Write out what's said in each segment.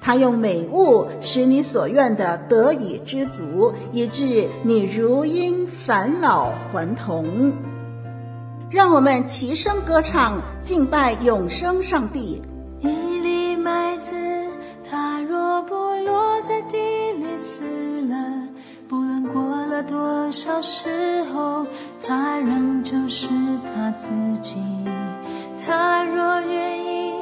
他用美物使你所愿的得以知足，以致你如因返老还童。让我们齐声歌唱，敬拜永生上帝。一粒麦子，它若不落在地里死了，不论过了多少时候，它仍旧是它自己。它若愿意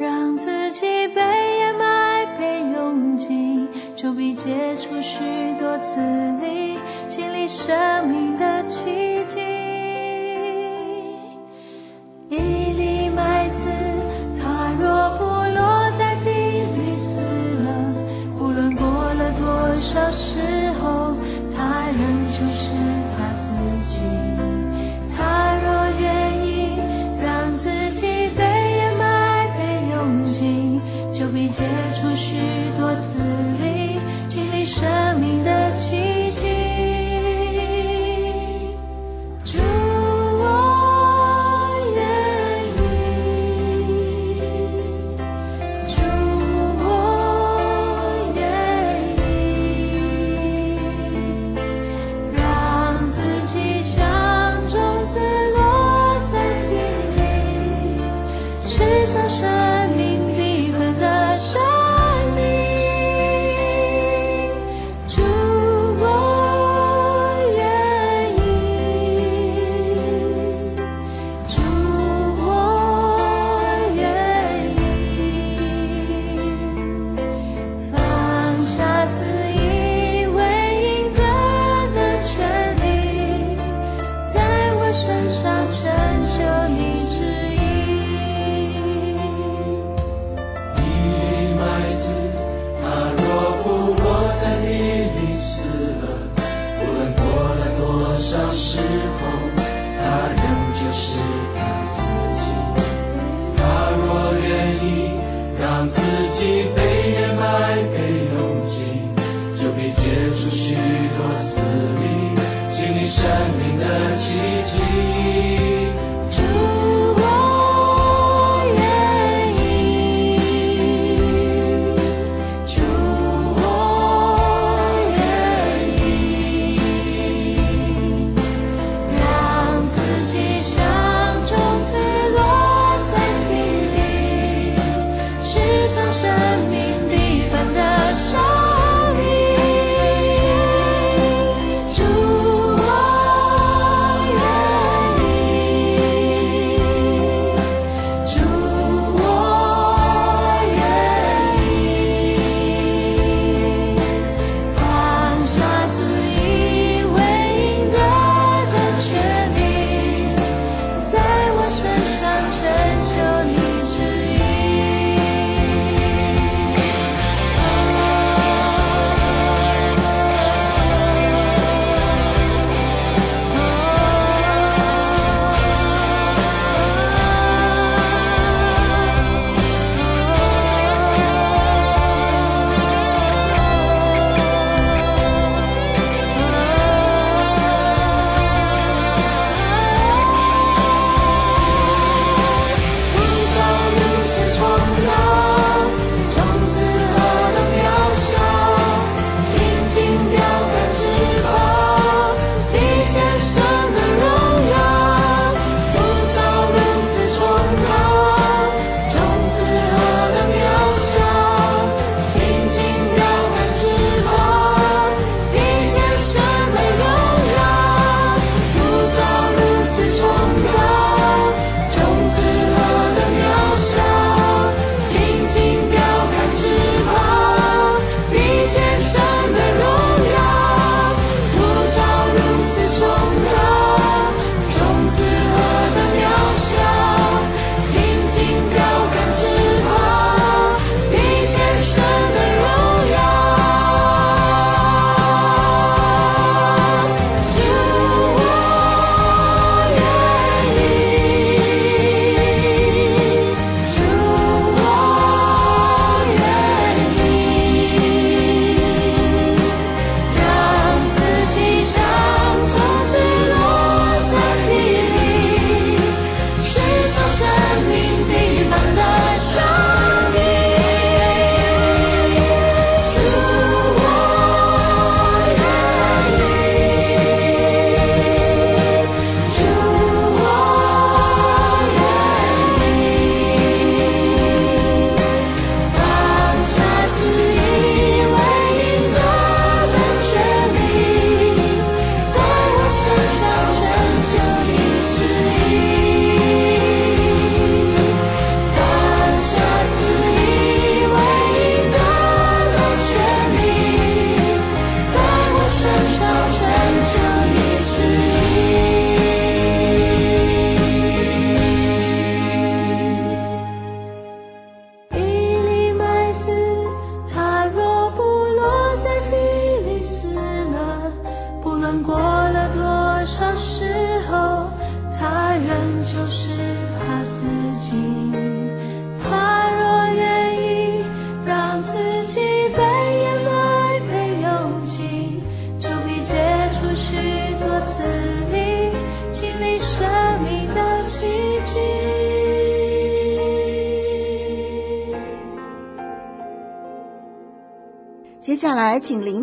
让自己被掩埋。被用尽，就必接触许多次力，经历生命的奇迹。一粒麦子，它若不落在地里死了，不论过了多少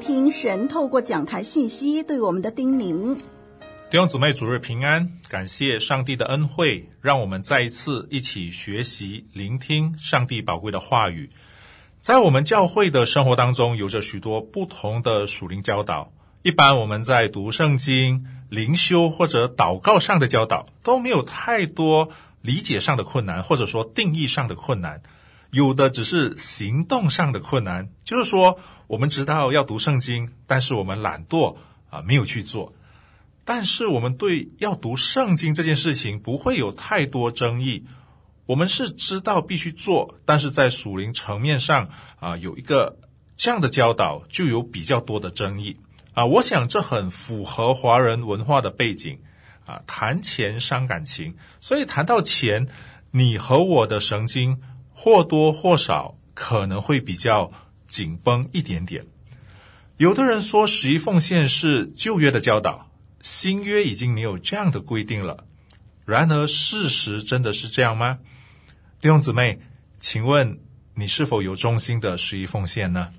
听神透过讲台信息对我们的叮咛。弟兄姊妹，主日平安！感谢上帝的恩惠，让我们再一次一起学习、聆听上帝宝贵的话语。在我们教会的生活当中，有着许多不同的属灵教导。一般我们在读圣经、灵修或者祷告上的教导，都没有太多理解上的困难，或者说定义上的困难。有的只是行动上的困难，就是说，我们知道要读圣经，但是我们懒惰啊，没有去做。但是我们对要读圣经这件事情不会有太多争议。我们是知道必须做，但是在属灵层面上啊，有一个这样的教导，就有比较多的争议啊。我想这很符合华人文化的背景啊，谈钱伤感情，所以谈到钱，你和我的神经。或多或少可能会比较紧绷一点点。有的人说，十一奉献是旧约的教导，新约已经没有这样的规定了。然而，事实真的是这样吗？弟兄姊妹，请问你是否有忠心的十一奉献呢？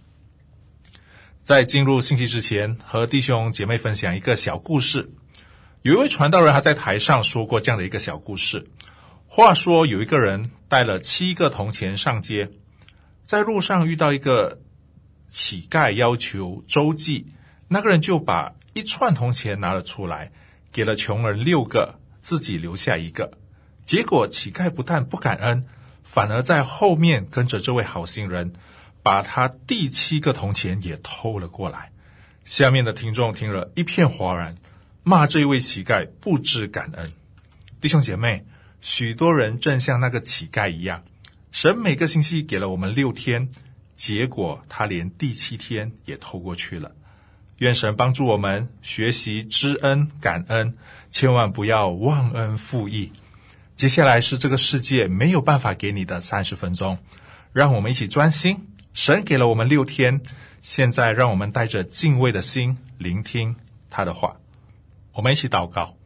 在进入信息之前，和弟兄姐妹分享一个小故事。有一位传道人，他在台上说过这样的一个小故事。话说，有一个人带了七个铜钱上街，在路上遇到一个乞丐，要求周济。那个人就把一串铜钱拿了出来，给了穷人六个，自己留下一个。结果乞丐不但不感恩，反而在后面跟着这位好心人，把他第七个铜钱也偷了过来。下面的听众听了一片哗然，骂这位乞丐不知感恩。弟兄姐妹。许多人正像那个乞丐一样，神每个星期给了我们六天，结果他连第七天也偷过去了。愿神帮助我们学习知恩感恩，千万不要忘恩负义。接下来是这个世界没有办法给你的三十分钟，让我们一起专心。神给了我们六天，现在让我们带着敬畏的心聆听他的话。我们一起祷告。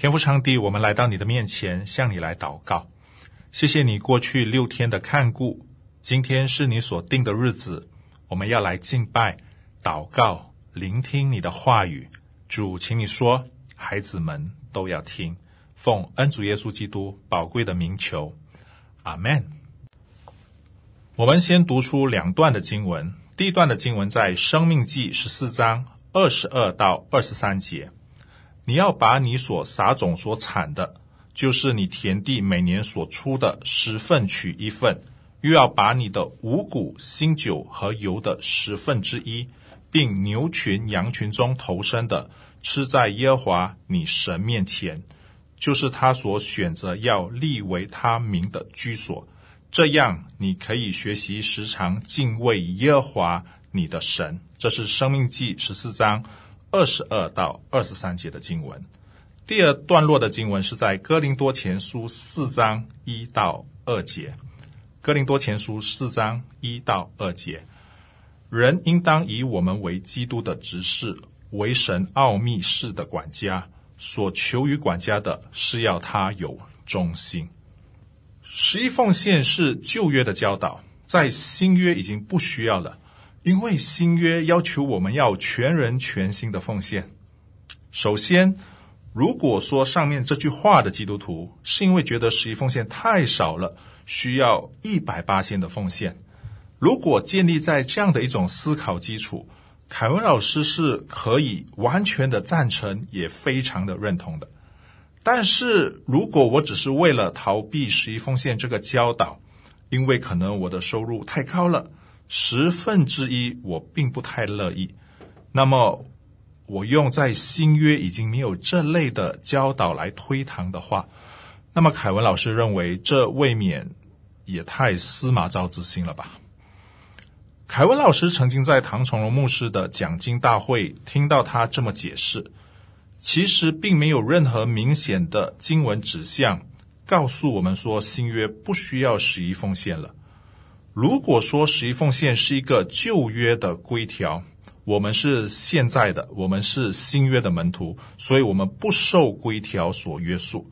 天父上帝，我们来到你的面前，向你来祷告。谢谢你过去六天的看顾，今天是你所定的日子，我们要来敬拜、祷告、聆听你的话语。主，请你说，孩子们都要听。奉恩主耶稣基督宝贵的名求，阿门。我们先读出两段的经文，第一段的经文在《生命记》十四章二十二到二十三节。你要把你所撒种所产的，就是你田地每年所出的十份取一份，又要把你的五谷、新酒和油的十分之一，并牛群、羊群中头生的，吃在耶和华你神面前，就是他所选择要立为他名的居所。这样，你可以学习时常敬畏耶和华你的神。这是生命记十四章。二十二到二十三节的经文，第二段落的经文是在哥林多前书四章一到二节。哥林多前书四章一到二节，人应当以我们为基督的执事，为神奥秘事的管家。所求于管家的是要他有忠心。十一奉献是旧约的教导，在新约已经不需要了。因为新约要求我们要全人全心的奉献。首先，如果说上面这句话的基督徒是因为觉得十一奉献太少了，需要一百八千的奉献，如果建立在这样的一种思考基础，凯文老师是可以完全的赞成，也非常的认同的。但是如果我只是为了逃避十一奉献这个教导，因为可能我的收入太高了。十分之一，我并不太乐意。那么，我用在新约已经没有这类的教导来推搪的话，那么凯文老师认为这未免也太司马昭之心了吧？凯文老师曾经在唐崇荣牧师的讲经大会听到他这么解释，其实并没有任何明显的经文指向告诉我们说新约不需要十一奉献了。如果说十一奉献是一个旧约的规条，我们是现在的，我们是新约的门徒，所以我们不受规条所约束。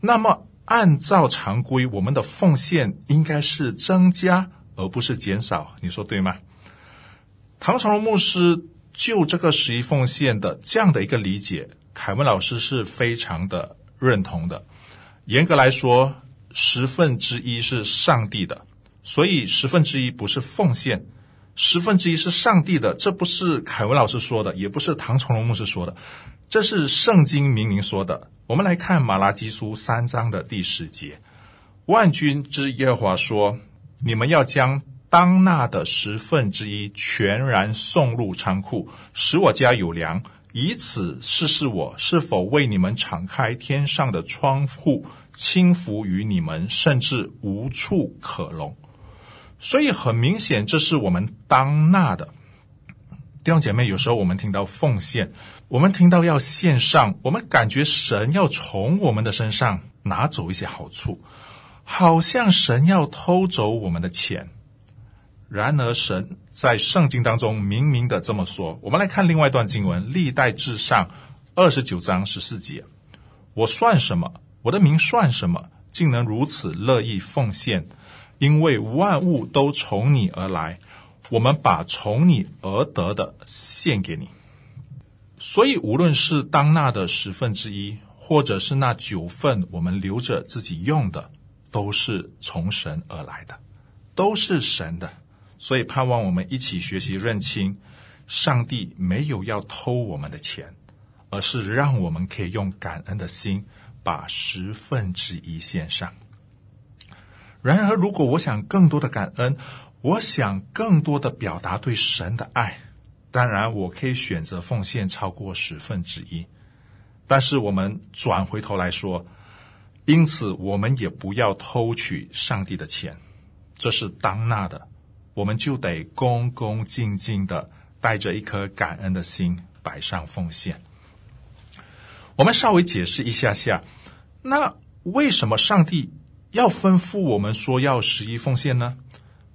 那么按照常规，我们的奉献应该是增加而不是减少，你说对吗？唐崇荣牧师就这个十一奉献的这样的一个理解，凯文老师是非常的认同的。严格来说，十分之一是上帝的，所以十分之一不是奉献，十分之一是上帝的。这不是凯文老师说的，也不是唐崇荣牧师说的，这是圣经明明说的。我们来看马拉基书三章的第十节：万军之耶和华说：“你们要将。”当纳的十分之一全然送入仓库，使我家有粮，以此试试我是否为你们敞开天上的窗户，倾福于你们，甚至无处可容。所以很明显，这是我们当纳的。弟兄姐妹，有时候我们听到奉献，我们听到要献上，我们感觉神要从我们的身上拿走一些好处，好像神要偷走我们的钱。然而，神在圣经当中明明的这么说。我们来看另外一段经文，《历代志上》二十九章十四节：“我算什么？我的名算什么？竟能如此乐意奉献？因为万物都从你而来，我们把从你而得的献给你。所以，无论是当纳的十分之一，或者是那九份我们留着自己用的，都是从神而来的，都是神的。”所以，盼望我们一起学习认清，上帝没有要偷我们的钱，而是让我们可以用感恩的心把十分之一献上。然而，如果我想更多的感恩，我想更多的表达对神的爱，当然我可以选择奉献超过十分之一。但是，我们转回头来说，因此我们也不要偷取上帝的钱，这是当纳的。我们就得恭恭敬敬的带着一颗感恩的心摆上奉献。我们稍微解释一下下，那为什么上帝要吩咐我们说要十一奉献呢？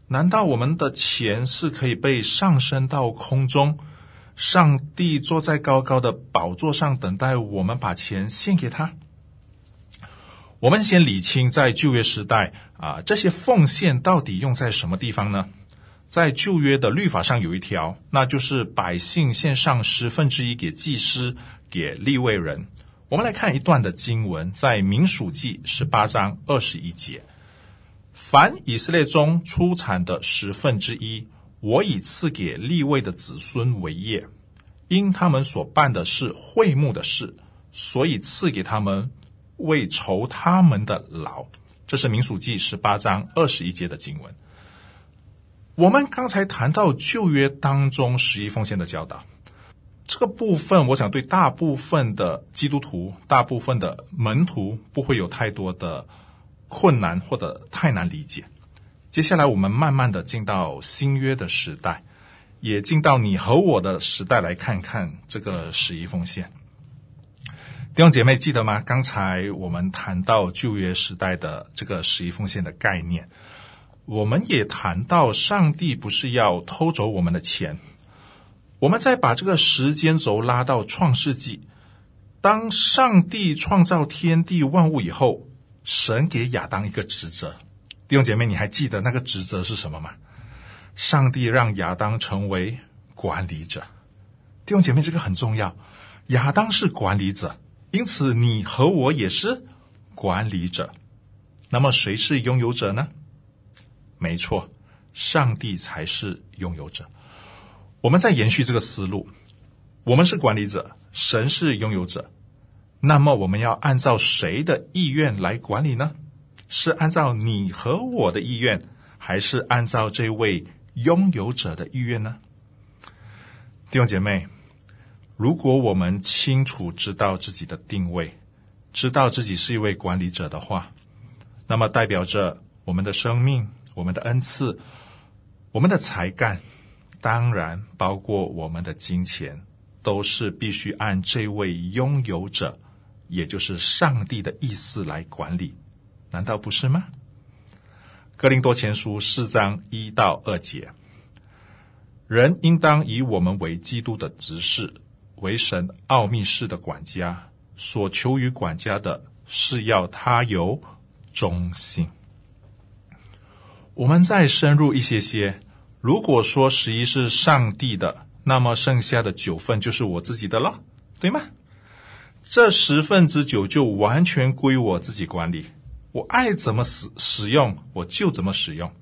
难道我们的钱是可以被上升到空中，上帝坐在高高的宝座上等待我们把钱献给他？我们先理清，在旧约时代啊，这些奉献到底用在什么地方呢？在旧约的律法上有一条，那就是百姓献上十分之一给祭司、给立位人。我们来看一段的经文，在民数记十八章二十一节：凡以色列中出产的十分之一，我已赐给立位的子孙为业，因他们所办的是会幕的事，所以赐给他们为酬他们的劳。这是民数记十八章二十一节的经文。我们刚才谈到旧约当中十一奉献的教导，这个部分我想对大部分的基督徒、大部分的门徒不会有太多的困难或者太难理解。接下来我们慢慢的进到新约的时代，也进到你和我的时代来看看这个十一奉献。弟兄姐妹记得吗？刚才我们谈到旧约时代的这个十一奉献的概念。我们也谈到，上帝不是要偷走我们的钱。我们再把这个时间轴拉到创世纪，当上帝创造天地万物以后，神给亚当一个职责。弟兄姐妹，你还记得那个职责是什么吗？上帝让亚当成为管理者。弟兄姐妹，这个很重要。亚当是管理者，因此你和我也是管理者。那么谁是拥有者呢？没错，上帝才是拥有者。我们在延续这个思路，我们是管理者，神是拥有者。那么我们要按照谁的意愿来管理呢？是按照你和我的意愿，还是按照这位拥有者的意愿呢？弟兄姐妹，如果我们清楚知道自己的定位，知道自己是一位管理者的话，那么代表着我们的生命。我们的恩赐，我们的才干，当然包括我们的金钱，都是必须按这位拥有者，也就是上帝的意思来管理，难道不是吗？哥林多前书四章一到二节，人应当以我们为基督的执事，为神奥秘事的管家，所求于管家的是要他有忠心。我们再深入一些些，如果说十一是上帝的，那么剩下的九份就是我自己的了，对吗？这十分之九就完全归我自己管理，我爱怎么使使用，我就怎么使用。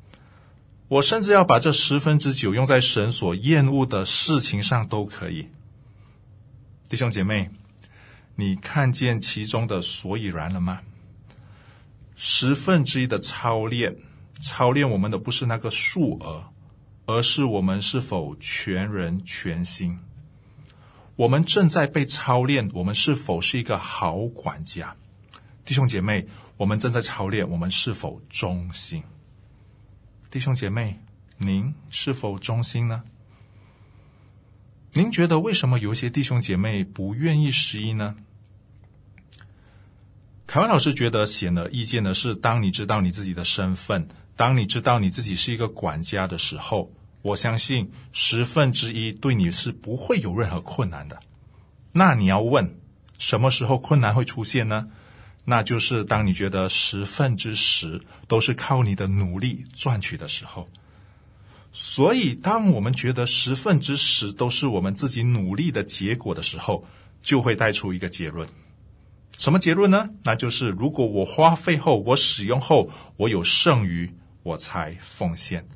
我甚至要把这十分之九用在神所厌恶的事情上都可以。弟兄姐妹，你看见其中的所以然了吗？十分之一的操练，操练我们的不是那个数额，而是我们是否全人全心。我们正在被操练，我们是否是一个好管家？弟兄姐妹，我们正在操练，我们是否忠心？弟兄姐妹，您是否忠心呢？您觉得为什么有些弟兄姐妹不愿意十一呢？凯文老师觉得显而易见的是，当你知道你自己的身份，当你知道你自己是一个管家的时候，我相信十分之一对你是不会有任何困难的。那你要问，什么时候困难会出现呢？那就是当你觉得十分之十都是靠你的努力赚取的时候。所以，当我们觉得十分之十都是我们自己努力的结果的时候，就会带出一个结论。什么结论呢？那就是如果我花费后，我使用后，我有剩余，我才奉献。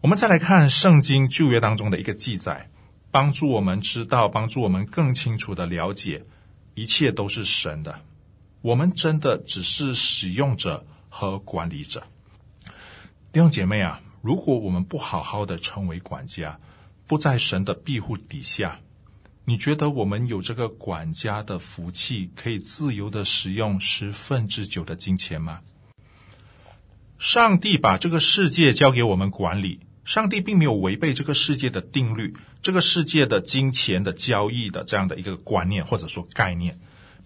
我们再来看圣经旧约当中的一个记载，帮助我们知道，帮助我们更清楚的了解，一切都是神的，我们真的只是使用者和管理者。弟兄姐妹啊。如果我们不好好的成为管家，不在神的庇护底下，你觉得我们有这个管家的福气，可以自由的使用十分之九的金钱吗？上帝把这个世界交给我们管理，上帝并没有违背这个世界的定律，这个世界的金钱的交易的这样的一个观念或者说概念，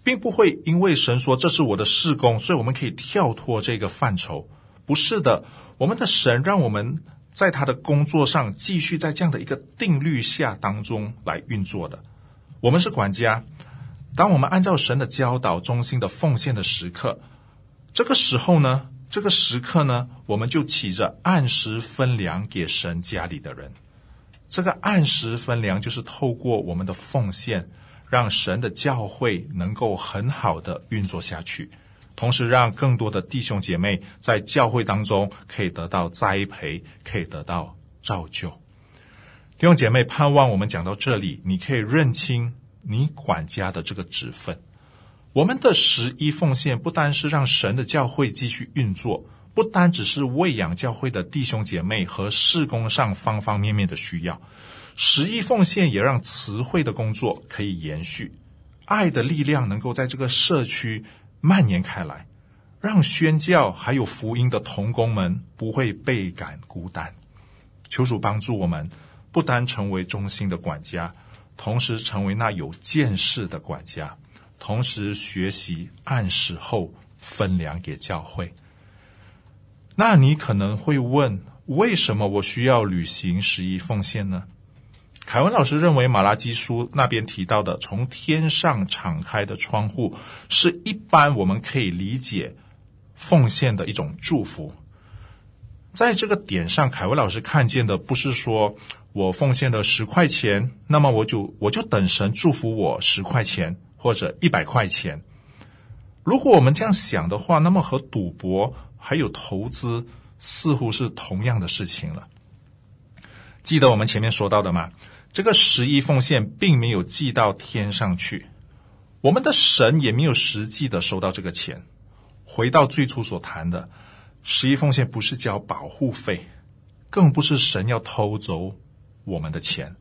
并不会因为神说这是我的事工，所以我们可以跳脱这个范畴。不是的。我们的神让我们在他的工作上继续在这样的一个定律下当中来运作的。我们是管家，当我们按照神的教导中心的奉献的时刻，这个时候呢，这个时刻呢，我们就起着按时分粮给神家里的人。这个按时分粮就是透过我们的奉献，让神的教会能够很好的运作下去。同时，让更多的弟兄姐妹在教会当中可以得到栽培，可以得到造就。弟兄姐妹，盼望我们讲到这里，你可以认清你管家的这个职分。我们的十一奉献，不单是让神的教会继续运作，不单只是喂养教会的弟兄姐妹和事工上方方面面的需要，十一奉献也让慈会的工作可以延续，爱的力量能够在这个社区。蔓延开来，让宣教还有福音的同工们不会倍感孤单。求主帮助我们，不单成为忠心的管家，同时成为那有见识的管家，同时学习按时候分粮给教会。那你可能会问，为什么我需要履行十一奉献呢？凯文老师认为，马拉基书那边提到的从天上敞开的窗户，是一般我们可以理解奉献的一种祝福。在这个点上，凯文老师看见的不是说我奉献了十块钱，那么我就我就等神祝福我十块钱或者一百块钱。如果我们这样想的话，那么和赌博还有投资似乎是同样的事情了。记得我们前面说到的吗？这个十一奉献并没有寄到天上去，我们的神也没有实际的收到这个钱。回到最初所谈的，十一奉献不是交保护费，更不是神要偷走我们的钱。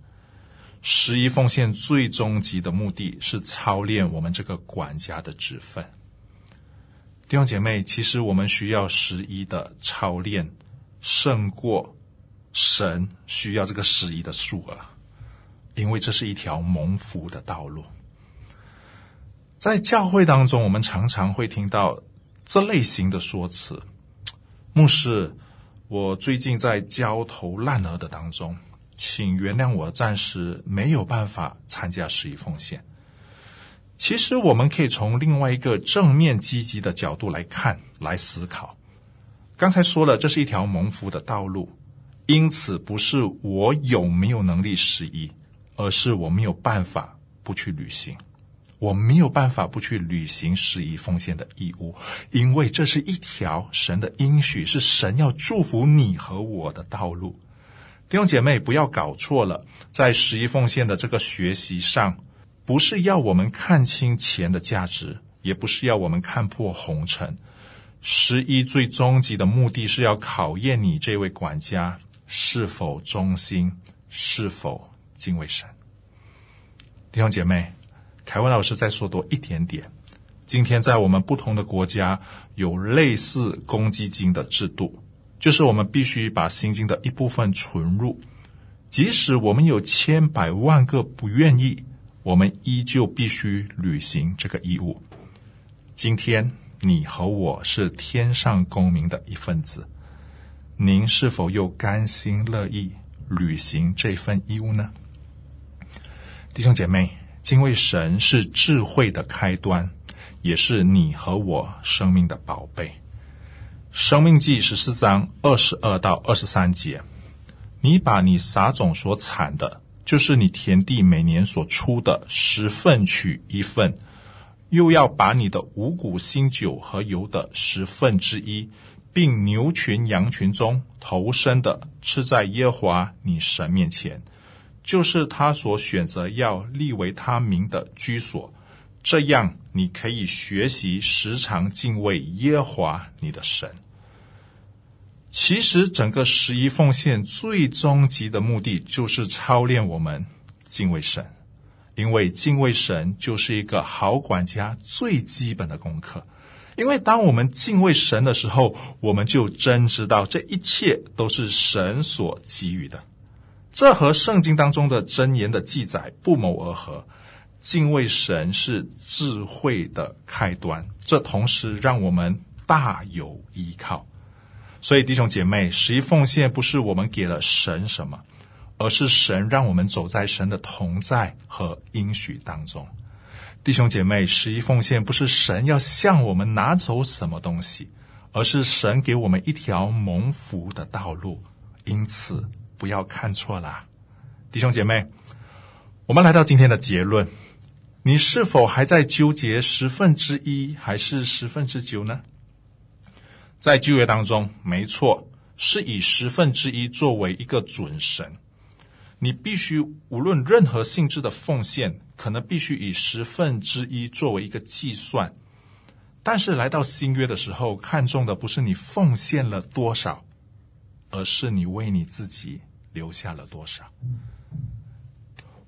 十一奉献最终极的目的是操练我们这个管家的职分。弟兄姐妹，其实我们需要十一的操练，胜过神需要这个十一的数额。因为这是一条蒙福的道路，在教会当中，我们常常会听到这类型的说辞。牧师，我最近在焦头烂额的当中，请原谅我暂时没有办法参加十一奉献。其实，我们可以从另外一个正面积极的角度来看，来思考。刚才说了，这是一条蒙福的道路。因此不是我有没有能力十一，而是我没有办法不去履行。我没有办法不去履行十一奉献的义务，因为这是一条神的应许，是神要祝福你和我的道路。弟兄姐妹，不要搞错了，在十一奉献的这个学习上，不是要我们看清钱的价值，也不是要我们看破红尘。十一最终极的目的是要考验你这位管家是否忠心，是否敬畏神。弟兄姐妹。凯文老师再说多一点点。今天在我们不同的国家有类似公积金的制度，就是我们必须把心经的一部分存入，即使我们有千百万个不愿意，我们依旧必须履行这个义务。今天你和我是天上公民的一份子，您是否又甘心乐意履行这份义务呢？弟兄姐妹。敬畏神是智慧的开端，也是你和我生命的宝贝。生命记十四章二十二到二十三节，你把你撒种所产的，就是你田地每年所出的十份取一份，又要把你的五谷新酒和油的十分之一，并牛群羊群中头生的，吃在耶华你神面前。就是他所选择要立为他名的居所，这样你可以学习时常敬畏耶华你的神。其实，整个十一奉献最终极的目的就是操练我们敬畏神，因为敬畏神就是一个好管家最基本的功课。因为当我们敬畏神的时候，我们就真知道这一切都是神所给予的。这和圣经当中的箴言的记载不谋而合。敬畏神是智慧的开端，这同时让我们大有依靠。所以弟兄姐妹，十一奉献不是我们给了神什么，而是神让我们走在神的同在和应许当中。弟兄姐妹，十一奉献不是神要向我们拿走什么东西，而是神给我们一条蒙福的道路。因此。不要看错了，弟兄姐妹，我们来到今天的结论：你是否还在纠结十分之一还是十分之九呢？在旧约当中，没错，是以十分之一作为一个准绳，你必须无论任何性质的奉献，可能必须以十分之一作为一个计算。但是来到新约的时候，看重的不是你奉献了多少。而是你为你自己留下了多少？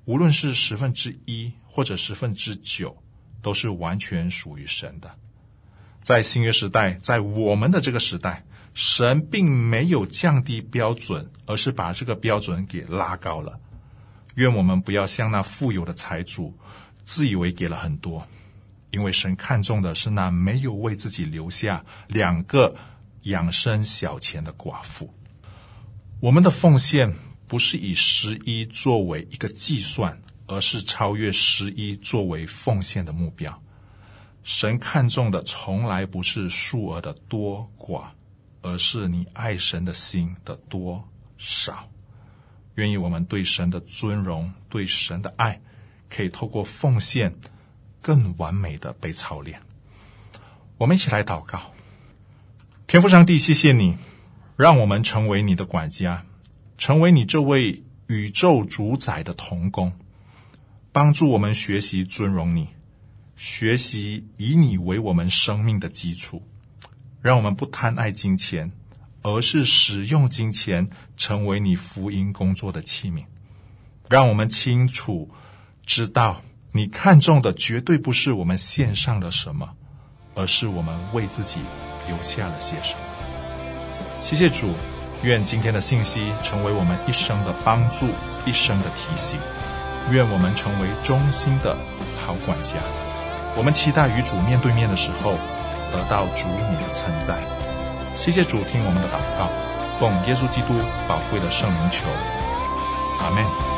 无论是十分之一或者十分之九，都是完全属于神的。在新约时代，在我们的这个时代，神并没有降低标准，而是把这个标准给拉高了。愿我们不要像那富有的财主，自以为给了很多，因为神看重的是那没有为自己留下两个养生小钱的寡妇。我们的奉献不是以十一作为一个计算，而是超越十一作为奉献的目标。神看重的从来不是数额的多寡，而是你爱神的心的多少。愿意我们对神的尊荣、对神的爱，可以透过奉献更完美的被操练。我们一起来祷告：天父上帝，谢谢你。让我们成为你的管家，成为你这位宇宙主宰的童工，帮助我们学习尊荣你，学习以你为我们生命的基础，让我们不贪爱金钱，而是使用金钱成为你福音工作的器皿。让我们清楚知道，你看重的绝对不是我们献上了什么，而是我们为自己留下了些什么。谢谢主，愿今天的信息成为我们一生的帮助，一生的提醒。愿我们成为忠心的好管家。我们期待与主面对面的时候，得到主你的称赞。谢谢主，听我们的祷告，奉耶稣基督宝贵的圣灵求，阿门。